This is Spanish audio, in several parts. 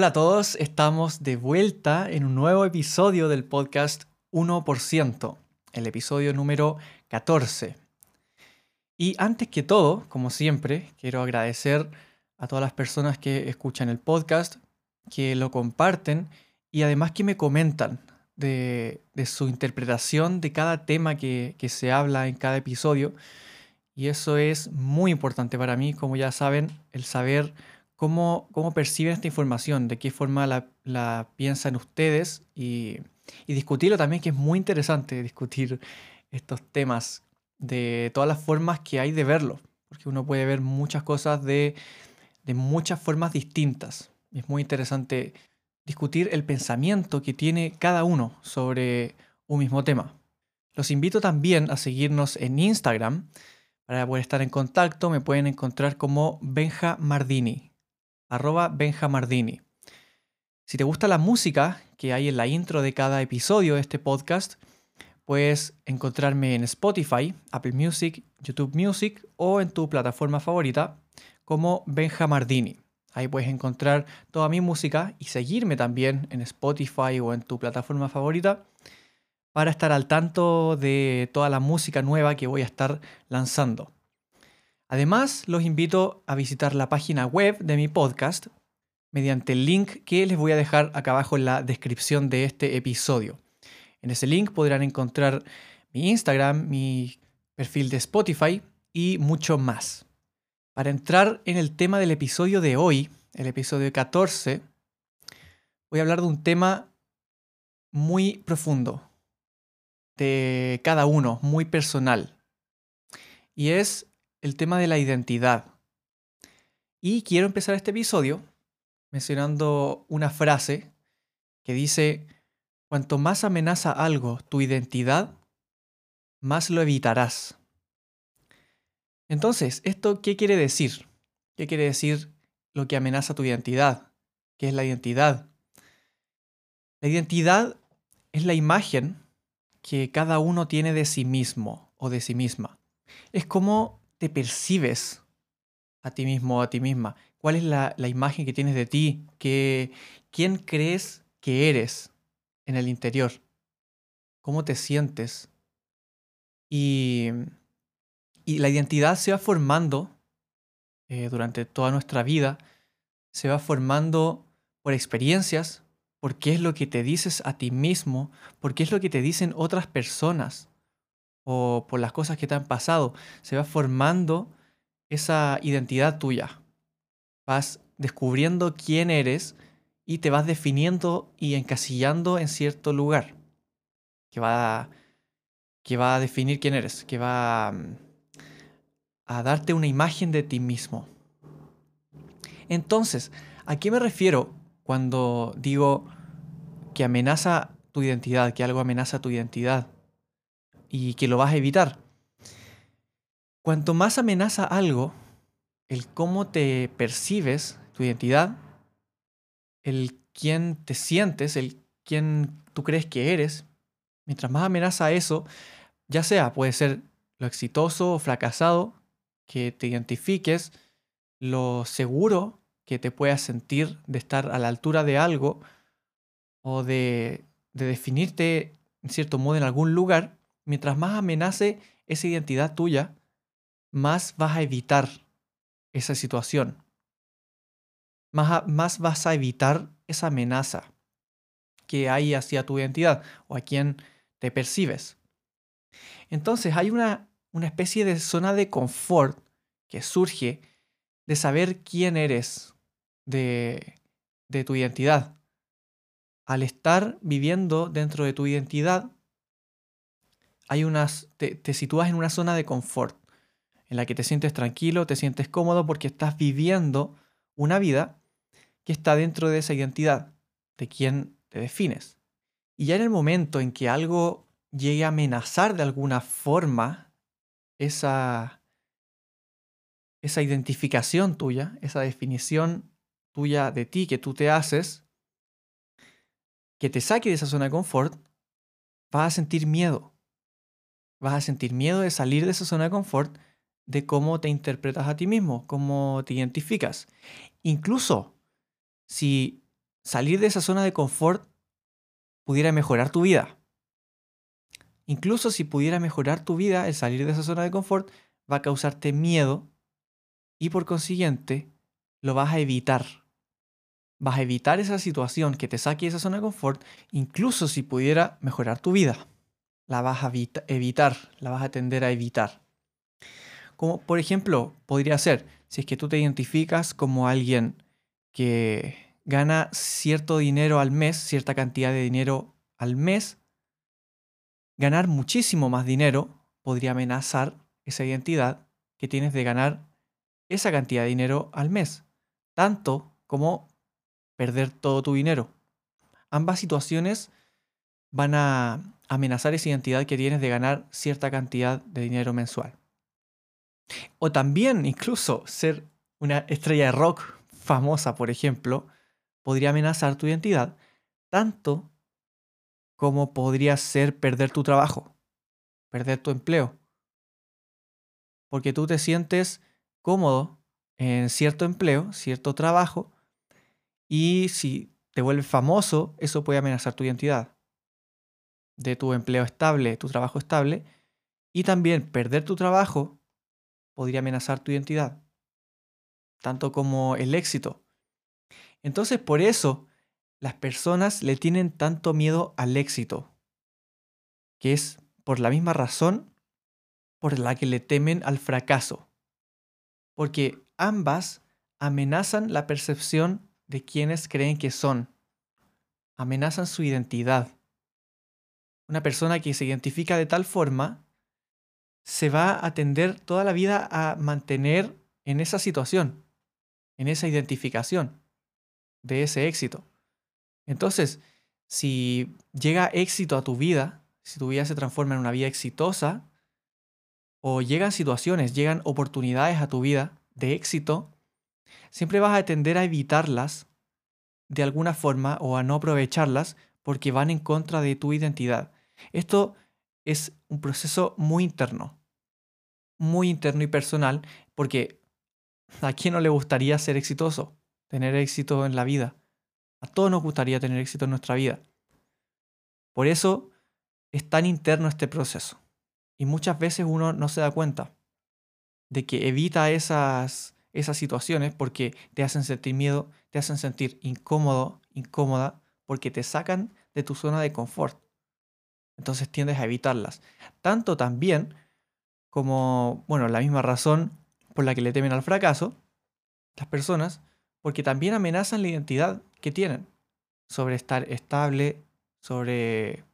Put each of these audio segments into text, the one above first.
Hola a todos, estamos de vuelta en un nuevo episodio del podcast 1%, el episodio número 14. Y antes que todo, como siempre, quiero agradecer a todas las personas que escuchan el podcast, que lo comparten y además que me comentan de, su interpretación de cada tema que, que se habla en cada episodio. Y eso es muy importante para mí, como ya saben, el saber cómo, perciben esta información, de qué forma la, piensan ustedes y, discutirlo también, que es muy interesante discutir estos temas de todas las formas que hay de verlo, porque uno puede ver muchas cosas de, de muchas formas distintas. Es muy interesante discutir el pensamiento que tiene cada uno sobre un mismo tema. Los invito también a seguirnos en Instagram. Para poder estar en contacto me pueden encontrar como Benja Mardini arroba benjamardini. Si te gusta la música que hay en la intro de cada episodio de este podcast, puedes encontrarme en Spotify, Apple Music, YouTube Music o en tu plataforma favorita como Benjamardini. Ahí puedes encontrar toda mi música y seguirme también en Spotify o en tu plataforma favorita para estar al tanto de toda la música nueva que voy a estar lanzando. Además, los invito a visitar la página web de mi podcast mediante el link que les voy a dejar acá abajo en la descripción de este episodio. En ese link podrán encontrar mi Instagram, mi perfil de Spotify y mucho más. Para entrar en el tema del episodio de hoy, el episodio 14, voy a hablar de un tema muy profundo, de cada uno, muy personal. Y es el tema de la identidad. Y quiero empezar este episodio mencionando una frase que dice, cuanto más amenaza algo tu identidad, más lo evitarás. Entonces, ¿esto qué quiere decir? ¿Qué quiere decir lo que amenaza tu identidad? ¿Qué es la identidad? La identidad es la imagen que cada uno tiene de sí mismo o de sí misma. Es como te percibes a ti mismo o a ti misma? ¿Cuál es la, imagen que tienes de ti? ¿Qué, ¿Quién crees que eres en el interior? ¿Cómo te sientes? Y, y la identidad se va formando eh, durante toda nuestra vida, se va formando por experiencias, por qué es lo que te dices a ti mismo, por qué es lo que te dicen otras personas o por las cosas que te han pasado, se va formando esa identidad tuya. Vas descubriendo quién eres y te vas definiendo y encasillando en cierto lugar que va, que va a definir quién eres, que va mm, a darte una imagen de ti mismo. Entonces, ¿a qué me refiero cuando digo que amenaza tu identidad, que algo amenaza tu identidad? Y que lo vas a evitar. Cuanto más amenaza algo, el cómo te percibes, tu identidad, el quién te sientes, el quién tú crees que eres, mientras más amenaza eso, ya sea puede ser lo exitoso o fracasado que te identifiques, lo seguro que te puedas sentir de estar a la altura de algo o de, de definirte en cierto modo en algún lugar, mientras más amenace esa identidad tuya, más vas a evitar esa situación. Más, más vas a evitar esa amenaza que hay hacia tu identidad o a quien te percibes. Entonces hay una, una especie de zona de confort que surge de saber quién eres de, de tu identidad. Al estar viviendo dentro de tu identidad, hay unas, te, sitúas en una zona de confort, en la que te sientes tranquilo, te sientes cómodo porque estás viviendo una vida que está dentro de esa identidad, de quien te defines. Y ya en el momento en que algo llegue a amenazar de alguna forma esa, esa identificación tuya, esa definición tuya de ti que tú te haces, que te saque de esa zona de confort, vas a sentir miedo. Vas a sentir miedo de salir de esa zona de confort, de cómo te interpretas a ti mismo, cómo te identificas. Incluso si salir de esa zona de confort pudiera mejorar tu vida. Incluso si pudiera mejorar tu vida, el salir de esa zona de confort va a causarte miedo y por consiguiente lo vas a evitar. Vas a evitar esa situación que te saque de esa zona de confort, incluso si pudiera mejorar tu vida. La vas a evitar, la vas a tender a evitar. Como por ejemplo, podría ser, si es que tú te identificas como alguien que gana cierto dinero al mes, cierta cantidad de dinero al mes, ganar muchísimo más dinero podría amenazar esa identidad que tienes de ganar esa cantidad de dinero al mes, tanto como perder todo tu dinero. Ambas situaciones van a amenazar esa identidad que tienes de ganar cierta cantidad de dinero mensual. O también incluso ser una estrella de rock famosa, por ejemplo, podría amenazar tu identidad, tanto como podría ser perder tu trabajo, perder tu empleo. Porque tú te sientes cómodo en cierto empleo, cierto trabajo, y si te vuelves famoso, eso puede amenazar tu identidad de tu empleo estable, tu trabajo estable, y también perder tu trabajo podría amenazar tu identidad, tanto como el éxito. Entonces, por eso las personas le tienen tanto miedo al éxito, que es por la misma razón por la que le temen al fracaso, porque ambas amenazan la percepción de quienes creen que son, amenazan su identidad. Una persona que se identifica de tal forma se va a tender toda la vida a mantener en esa situación, en esa identificación de ese éxito. Entonces, si llega éxito a tu vida, si tu vida se transforma en una vida exitosa, o llegan situaciones, llegan oportunidades a tu vida de éxito, siempre vas a tender a evitarlas de alguna forma o a no aprovecharlas porque van en contra de tu identidad. Esto es un proceso muy interno, muy interno y personal, porque ¿a quién no le gustaría ser exitoso? tener éxito en la vida. A todos nos gustaría tener éxito en nuestra vida. Por eso es tan interno este proceso. Y muchas veces uno no se da cuenta de que evita esas, esas situaciones porque te hacen sentir miedo, te hacen sentir incómodo, incómoda, porque te sacan de tu zona de confort. Entonces tiendes a evitarlas. Tanto también como, bueno, la misma razón por la que le temen al fracaso, las personas porque también amenazan la identidad que tienen sobre estar estable, sobre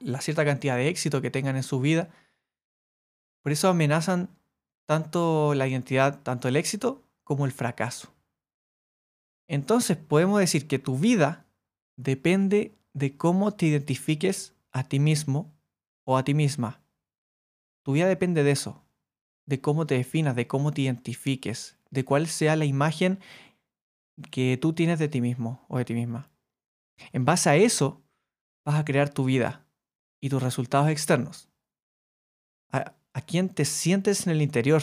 la cierta cantidad de éxito que tengan en su vida. Por eso amenazan tanto la identidad, tanto el éxito como el fracaso. Entonces podemos decir que tu vida depende de cómo te identifiques a ti mismo o a ti misma. Tu vida depende de eso, de cómo te definas, de cómo te identifiques, de cuál sea la imagen que tú tienes de ti mismo o de ti misma. En base a eso, vas a crear tu vida y tus resultados externos. A, quién te sientes en el interior.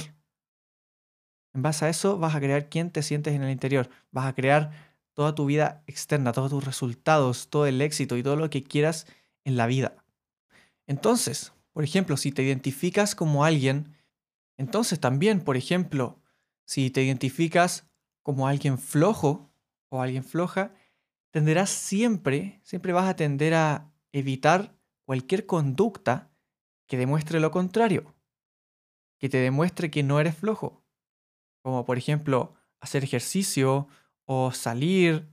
En base a eso, vas a crear quién te sientes en el interior. Vas a crear toda tu vida externa, todos tus resultados, todo el éxito y todo lo que quieras en la vida. Entonces, por ejemplo, si te identificas como alguien, entonces también, por ejemplo, si te identificas como alguien flojo o alguien floja, tenderás siempre, siempre vas a tender a evitar cualquier conducta que demuestre lo contrario, que te demuestre que no eres flojo, como por ejemplo hacer ejercicio o salir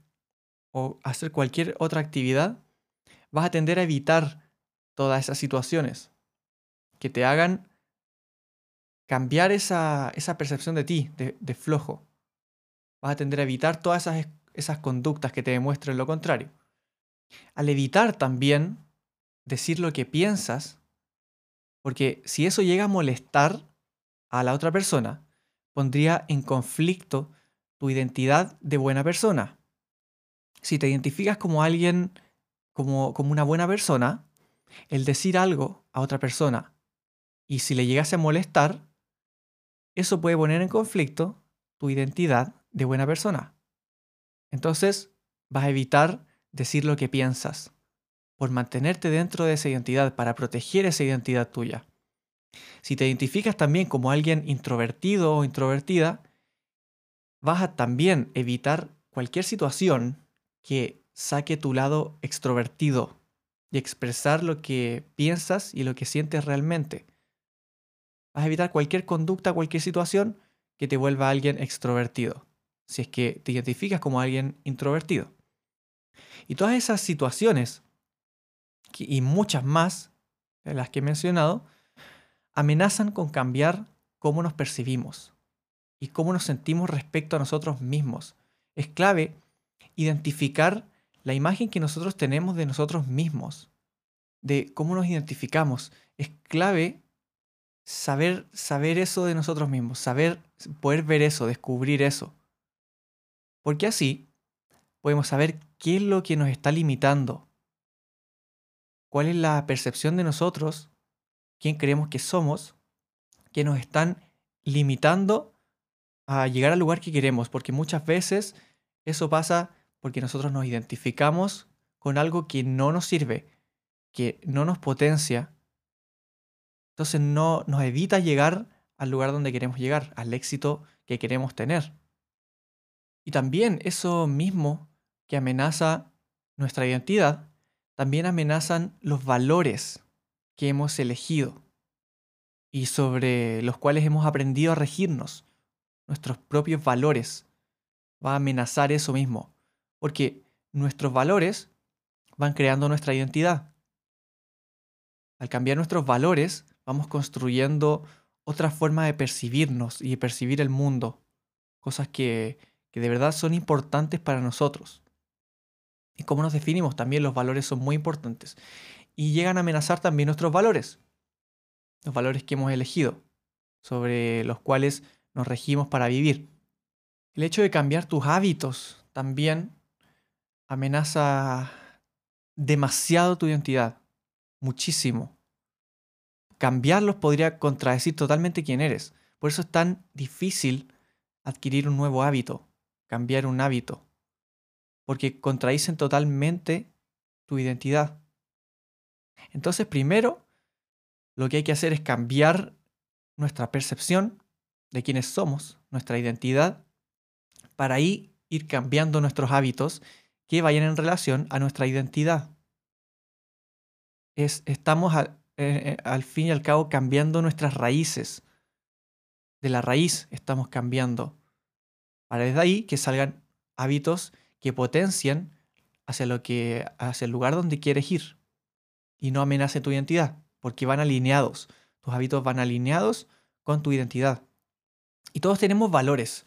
o hacer cualquier otra actividad, vas a tender a evitar todas esas situaciones que te hagan cambiar esa, percepción de ti, de, flojo. Vas a tender a evitar todas esas, esas conductas que te demuestren lo contrario. Al evitar también decir lo que piensas, porque si eso llega a molestar a la otra persona, pondría en conflicto tu identidad de buena persona. Si te identificas como alguien, como, como una buena persona, el decir algo a otra persona y si le llegase a molestar, eso puede poner en conflicto tu identidad de buena persona. Entonces, vas a evitar decir lo que piensas por mantenerte dentro de esa identidad, para proteger esa identidad tuya. Si te identificas también como alguien introvertido o introvertida, vas a también evitar cualquier situación que saque tu lado extrovertido y expresar lo que piensas y lo que sientes realmente. Vas a evitar cualquier conducta, cualquier situación que te vuelva alguien extrovertido, si es que te identificas como alguien introvertido. Y todas esas situaciones, y muchas más de las que he mencionado, amenazan con cambiar cómo nos percibimos y cómo nos sentimos respecto a nosotros mismos. Es clave identificar la imagen que nosotros tenemos de nosotros mismos, de cómo nos identificamos. Es clave saber, saber eso de nosotros mismos, saber, poder ver eso, descubrir eso. Porque así podemos saber qué es lo que nos está limitando, cuál es la percepción de nosotros, quién creemos que somos, que nos están limitando a llegar al lugar que queremos, porque muchas veces eso pasa porque nosotros nos identificamos con algo que no nos sirve, que no nos potencia, entonces no nos evita llegar al lugar donde queremos llegar, al éxito que queremos tener. Y también eso mismo que amenaza nuestra identidad, también amenazan los valores que hemos elegido y sobre los cuales hemos aprendido a regirnos, nuestros propios valores. Va a amenazar eso mismo, porque nuestros valores van creando nuestra identidad. Al cambiar nuestros valores, vamos construyendo otra forma de percibirnos y de percibir el mundo, cosas que, que de verdad son importantes para nosotros. Y cómo nos definimos también los valores son muy importantes. Y llegan a amenazar también nuestros valores, los valores que hemos elegido, sobre los cuales nos regimos para vivir. El hecho de cambiar tus hábitos también amenaza demasiado tu identidad, muchísimo cambiarlos podría contradecir totalmente quién eres. Por eso es tan difícil adquirir un nuevo hábito, cambiar un hábito, porque contradicen totalmente tu identidad. Entonces, primero, lo que hay que hacer es cambiar nuestra percepción de quiénes somos, nuestra identidad, para ahí ir cambiando nuestros hábitos que vayan en relación a nuestra identidad. Es, estamos eh, eh, al fin y al cabo cambiando nuestras raíces. De la raíz estamos cambiando. Para desde ahí que salgan hábitos que potencien hacia, lo que, hacia el lugar donde quieres ir y no amenacen tu identidad, porque van alineados. Tus hábitos van alineados con tu identidad. Y todos tenemos valores.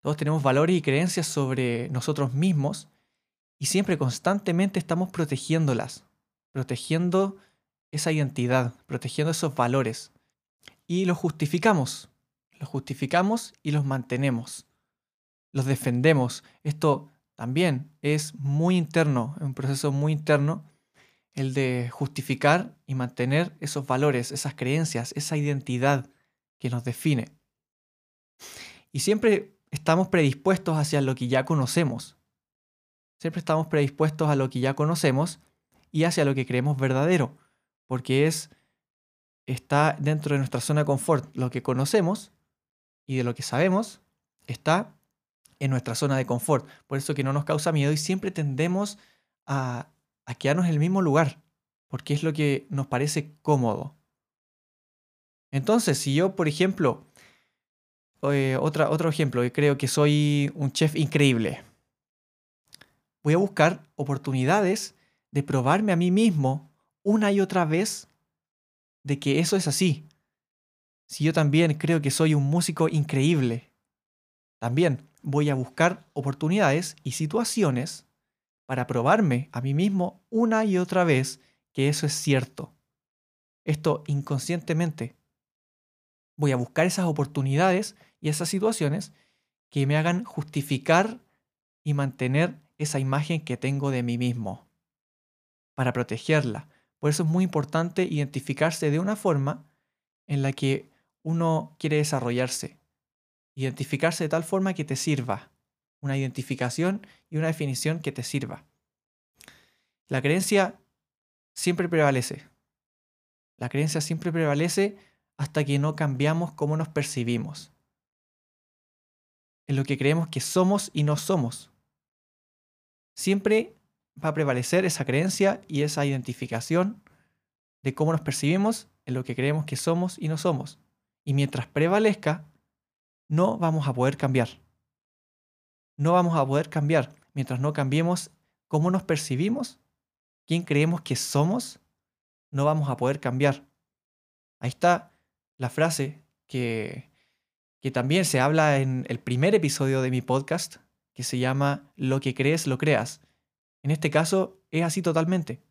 Todos tenemos valores y creencias sobre nosotros mismos y siempre constantemente estamos protegiéndolas, protegiendo esa identidad, protegiendo esos valores. Y los justificamos, los justificamos y los mantenemos, los defendemos. Esto también es muy interno, es un proceso muy interno, el de justificar y mantener esos valores, esas creencias, esa identidad que nos define. Y siempre estamos predispuestos hacia lo que ya conocemos. Siempre estamos predispuestos a lo que ya conocemos y hacia lo que creemos verdadero porque es está dentro de nuestra zona de confort. Lo que conocemos y de lo que sabemos está en nuestra zona de confort. Por eso que no nos causa miedo y siempre tendemos a, quedarnos en el mismo lugar, porque es lo que nos parece cómodo. Entonces, si yo, por ejemplo, eh, otro ejemplo, creo que soy un chef increíble, voy a buscar oportunidades de probarme a mí mismo una y otra vez de que eso es así. Si yo también creo que soy un músico increíble, también voy a buscar oportunidades y situaciones para probarme a mí mismo una y otra vez que eso es cierto. Esto inconscientemente. Voy a buscar esas oportunidades y esas situaciones que me hagan justificar y mantener esa imagen que tengo de mí mismo, para protegerla. Por eso es muy importante identificarse de una forma en la que uno quiere desarrollarse. Identificarse de tal forma que te sirva. Una identificación y una definición que te sirva. La creencia siempre prevalece. La creencia siempre prevalece hasta que no cambiamos cómo nos percibimos. En lo que creemos que somos y no somos. Siempre va a prevalecer esa creencia y esa identificación de cómo nos percibimos en lo que creemos que somos y no somos. Y mientras prevalezca, no vamos a poder cambiar. No vamos a poder cambiar mientras no cambiemos cómo nos percibimos, quién creemos que somos, no vamos a poder cambiar. Ahí está la frase que, que también se habla en el primer episodio de mi podcast, que se llama Lo que crees, lo creas. En este caso es así totalmente.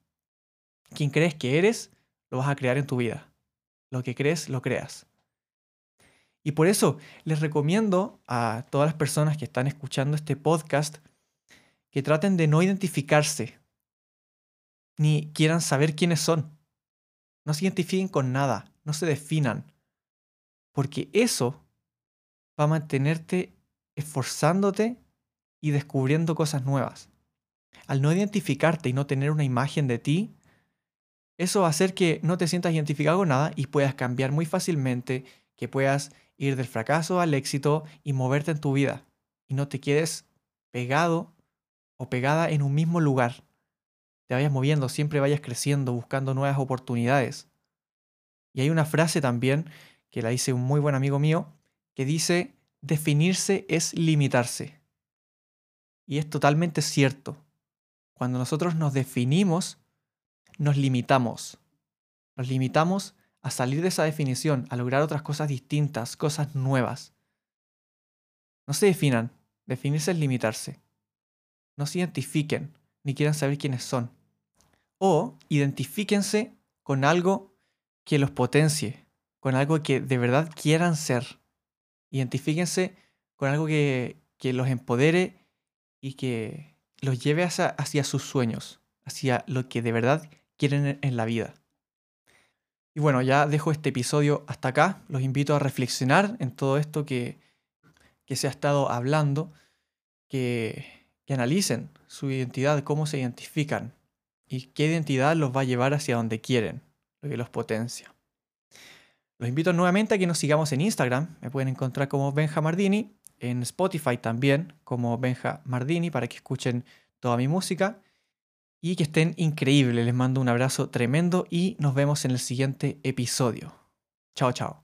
Quien crees que eres, lo vas a crear en tu vida. Lo que crees, lo creas. Y por eso les recomiendo a todas las personas que están escuchando este podcast que traten de no identificarse, ni quieran saber quiénes son. No se identifiquen con nada, no se definan, porque eso va a mantenerte esforzándote y descubriendo cosas nuevas. Al no identificarte y no tener una imagen de ti, eso va a hacer que no te sientas identificado con nada y puedas cambiar muy fácilmente, que puedas ir del fracaso al éxito y moverte en tu vida y no te quedes pegado o pegada en un mismo lugar. Te vayas moviendo, siempre vayas creciendo, buscando nuevas oportunidades. Y hay una frase también que la dice un muy buen amigo mío que dice, definirse es limitarse. Y es totalmente cierto. Cuando nosotros nos definimos, nos limitamos. Nos limitamos a salir de esa definición, a lograr otras cosas distintas, cosas nuevas. No se definan. Definirse es limitarse. No se identifiquen, ni quieran saber quiénes son. O identifíquense con algo que los potencie, con algo que de verdad quieran ser. Identifíquense con algo que, que los empodere y que los lleve hacia, sus sueños, hacia lo que de verdad quieren en la vida. Y bueno, ya dejo este episodio hasta acá. Los invito a reflexionar en todo esto que, que se ha estado hablando, que, que analicen su identidad, cómo se identifican y qué identidad los va a llevar hacia donde quieren, lo que los potencia. Los invito nuevamente a que nos sigamos en Instagram. Me pueden encontrar como Benja Mardini en Spotify también como Benja Mardini para que escuchen toda mi música y que estén increíbles. Les mando un abrazo tremendo y nos vemos en el siguiente episodio. Chao, chao.